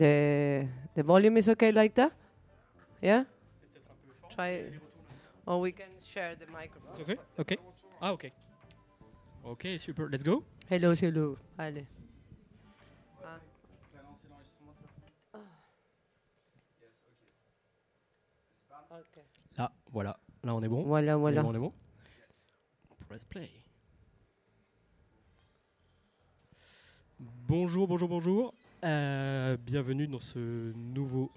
the the volume is okay like that? Yeah? Try. Or we can share the microphone. It's okay? Okay. Ah, okay. Okay, super. Let's go. Hello, hello. Allez. Ok. Là, voilà. Là, on est bon. Voilà, voilà. on est bon. Press play. Bonjour, bonjour, bonjour. Euh, bienvenue dans ce nouveau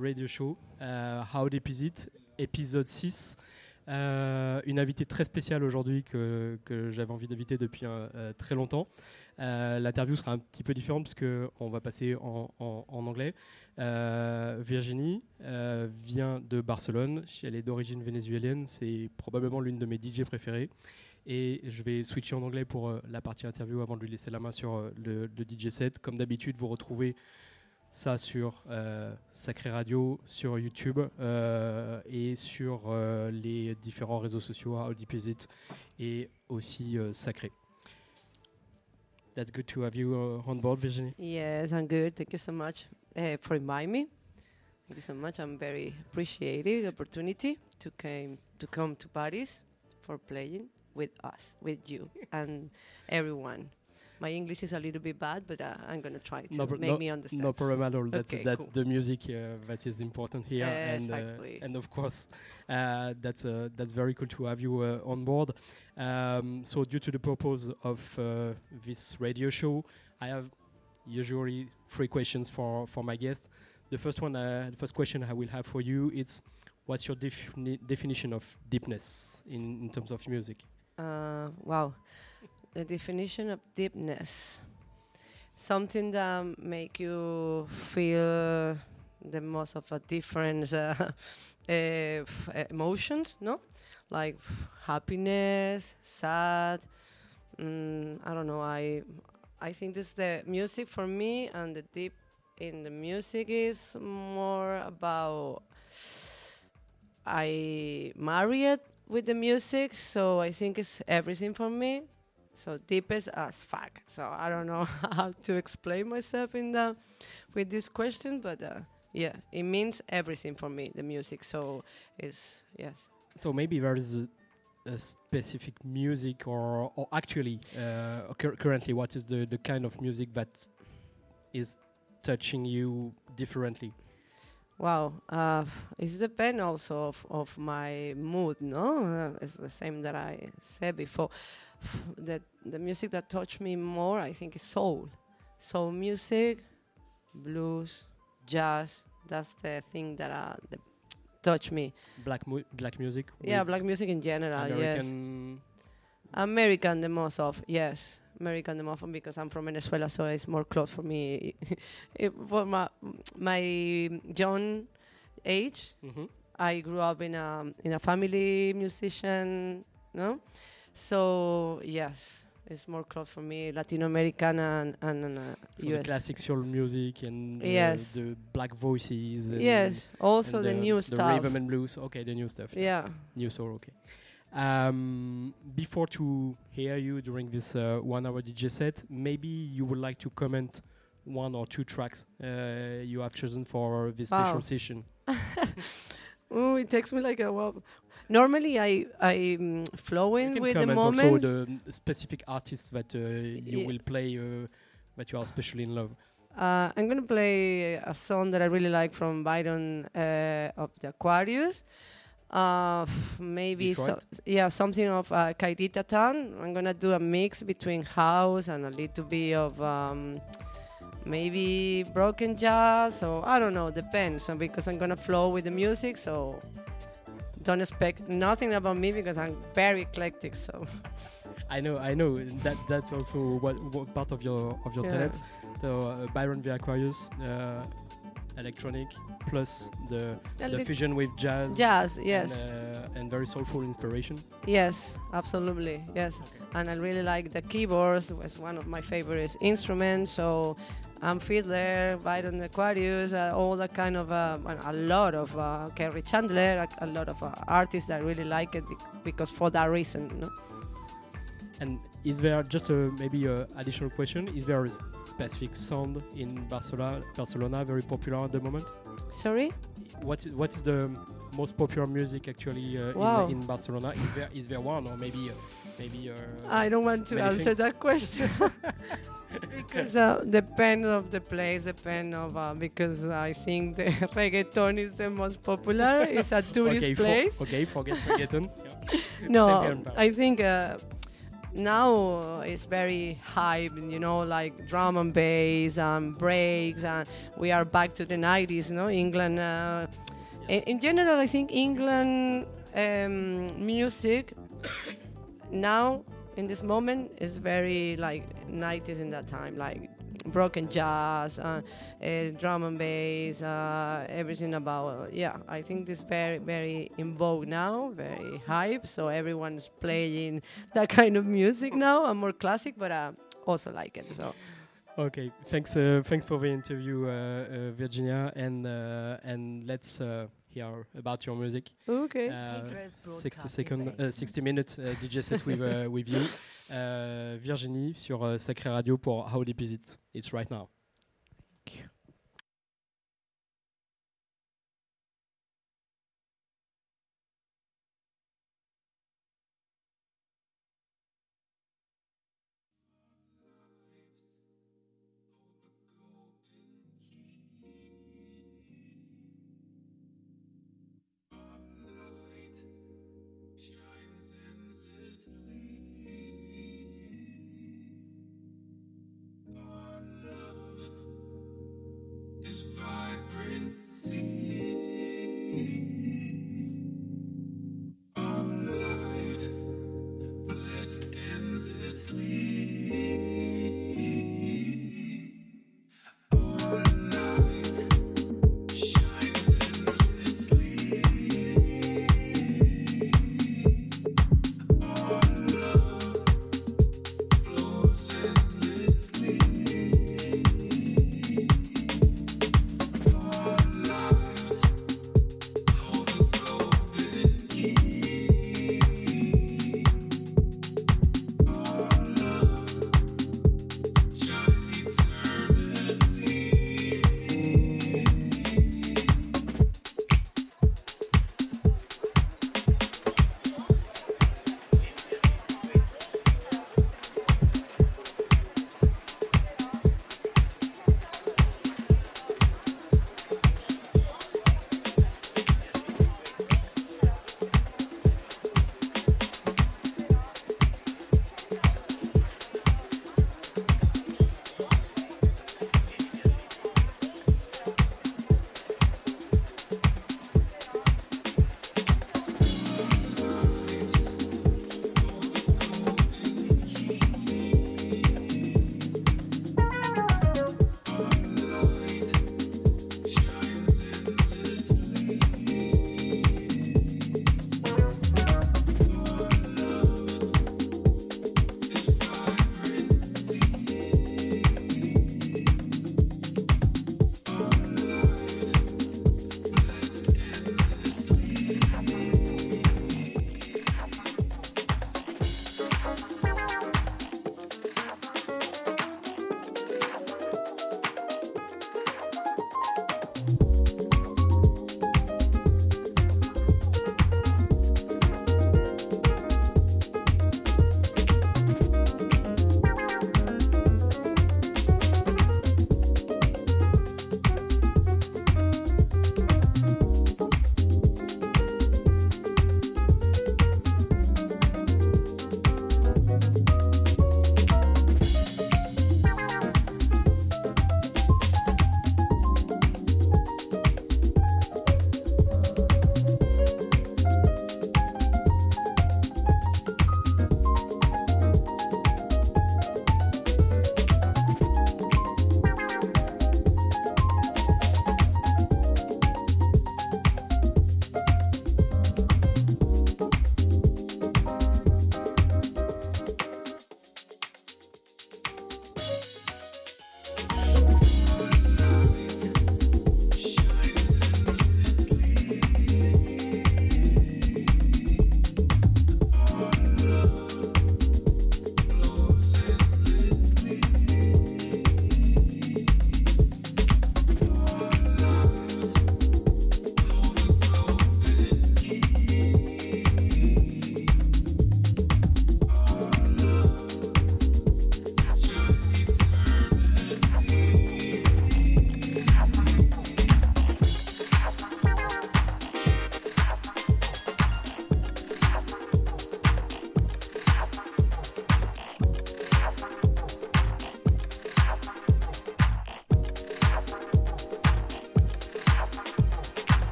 radio show. Euh, How Deep Is It, épisode 6. Euh, une invitée très spéciale aujourd'hui que, que j'avais envie d'inviter depuis euh, très longtemps. L'interview sera un petit peu différente puisque on va passer en, en- en anglais. Virginie vient de Barcelone. Elle est d'origine vénézuélienne. C'est probablement l'une de mes DJ préférées. Et je vais switcher en anglais pour euh, la partie interview avant de lui laisser la main sur euh, le, le DJ set. Comme d'habitude, vous retrouvez ça sur euh, Sacré Radio, sur YouTube euh, et sur euh, les différents réseaux sociaux, How Deep Is It et aussi euh, Sacré. That's good to have you uh, on board, Virginie. Yes, I'm good. Thank you so much uh, for inviting me. Thank you so much. I'm very appreciative the opportunity to came to come to Paris for playing with us, with you, and everyone. My English is a little bit bad, but uh, I'm gonna try to No make no- me understand. No problem at all. That's Okay, that's cool. the music uh, that is important here, and uh, and of course, uh, that's uh, that's very cool to have you uh, on board. Um, so, due to the purpose of uh, this radio show, I have usually three questions for for my guests. The first one, uh, the first question I will have for you, is what's your defini- definition of deepness in, in terms of music? Uh, wow, the definition of deepness, something that make you feel the most of a different uh, uh, uh, emotions, no? Like happiness, sad. Mm, I don't know. I I think this the music for me, and the deep in the music is more about I married with the music, so I think it's everything for me. So deepest as fuck. So I don't know how to explain myself in the with this question, but uh, yeah, it means everything for me. The music. So it's yes. So maybe there is a, a specific music, or, or actually, uh, cur- currently, what is the, the kind of music that is touching you differently? Wow, uh, it depends also of, of my mood, no? Uh, it's the same that I said before. that the music that touched me more, I think, is soul. Soul music, blues, jazz. That's the thing that uh, that touch me. Black mu- black music. yeah, black music in general. Yes, American. American the most of yes. American the of because I'm from Venezuela, so it's more close for me. For my my young age, Mhm. I grew up in a in a family musician, no. So yes, it's more close for me, Latin American and and uh, So the US. classic soul music and the, Yes. the black voices. And Yes, also and the, new the stuff. rhythm and blues. Okay, the new stuff. Yeah. New soul. Okay. Um, before to hear you during this uh, one-hour DJ set, maybe you would like to comment one or two tracks uh, you have chosen for this Wow. special session. Oh, it takes me like a while. Normally, I I'm flowing you can with the comment moment. also the um, specific artists that uh, you Ye- will play uh, that you are especially in love. Uh, I'm gonna play a song that I really like from Byron uh, of the Aquarius. Uh, maybe so, yeah, something of uh, Kaidi Tatham. I'm gonna do a mix between house and a little bit of um, maybe broken jazz. So I don't know, depends. So because I'm gonna flow with the music, so don't expect nothing about me because I'm very eclectic. So I know, I know that that's also what, what part of your of your Yeah. talent. So uh, Byron the Aquarius, uh, electronic plus the the fusion with jazz, jazz, yes. and, uh, and very soulful inspiration. Yes, absolutely. Yes. And I really like the keyboards. was one of my favorite instruments. So Amp Fiddler, Byron Aquarius, uh, all that kind of, uh, a lot of uh, Kerri Chandler, a, a lot of uh, artists that really like it because for that reason. No? And is there just a maybe a additional question? Is there a specific sound in Barcelona, Barcelona very popular at the moment? Sorry? What is, what is the most popular music actually uh, Wow. in, in Barcelona? Is there is there one or maybe uh, maybe? Uh, I don't want to answer things. that question because uh, depend of the place, depend of uh, because I think the reggaeton is the most popular. it's a tourist okay, for- place. okay, forget reggaeton. No, Same here in Paris. I think uh, now uh, it's very hype. You know, like drum and bass and breaks, and we are back to the 90s. You know, England. Uh, in, in general, I think England um, music now in this moment is very like 90s in that time, like broken jazz, uh, uh, drum and bass, uh, everything about. yeah, I think this very very in vogue now, very hype. So everyone's playing that kind of music now, and more classic, but I also like it. So Okay, thanks. Uh, thanks for the interview, uh, uh, Virginia, and uh, and let's hear about your music. okay. Uh, Pedro's 60 broadcasting uh, 60 minutes uh, DJ set with uh, with you, uh, Virginie sur uh, Sacré Radio pour How Deep Is It. It's right now.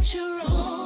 I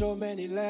so many languages,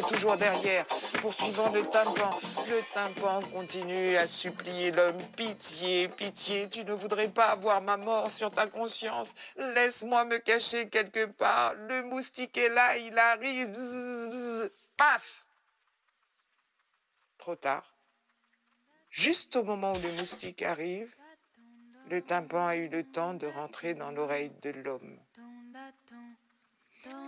toujours derrière, poursuivant le tympan. Le tympan continue à supplier l'homme. Pitié, pitié, tu ne voudrais pas avoir ma mort sur ta conscience. Laisse-moi me cacher quelque part. Le moustique est là, il arrive. Paf Trop tard. Juste au moment où le moustique arrive, le tympan a eu le temps de rentrer dans l'oreille de l'homme.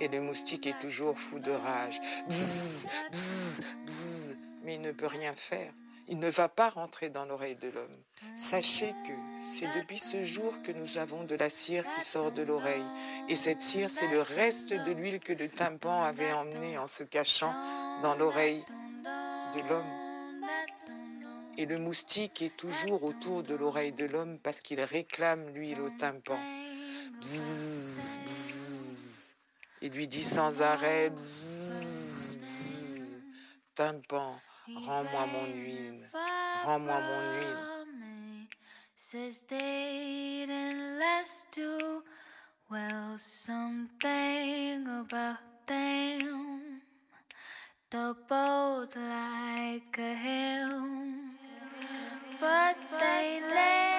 Et le moustique est toujours fou de rage. Bzzz, bzzz, bzzz. Mais il ne peut rien faire. Il ne va pas rentrer dans l'oreille de l'homme. Sachez que c'est depuis ce jour que nous avons de la cire qui sort de l'oreille. Et cette cire, c'est le reste de l'huile que le tympan avait emmené en se cachant dans l'oreille de l'homme. Et le moustique est toujours autour de l'oreille de l'homme parce qu'il réclame l'huile au tympan. Il lui dit sans arrêt, bzz, bzz, tympan, rends-moi mon huile, rends-moi mon huile. Well, something about them. The like a but they lay.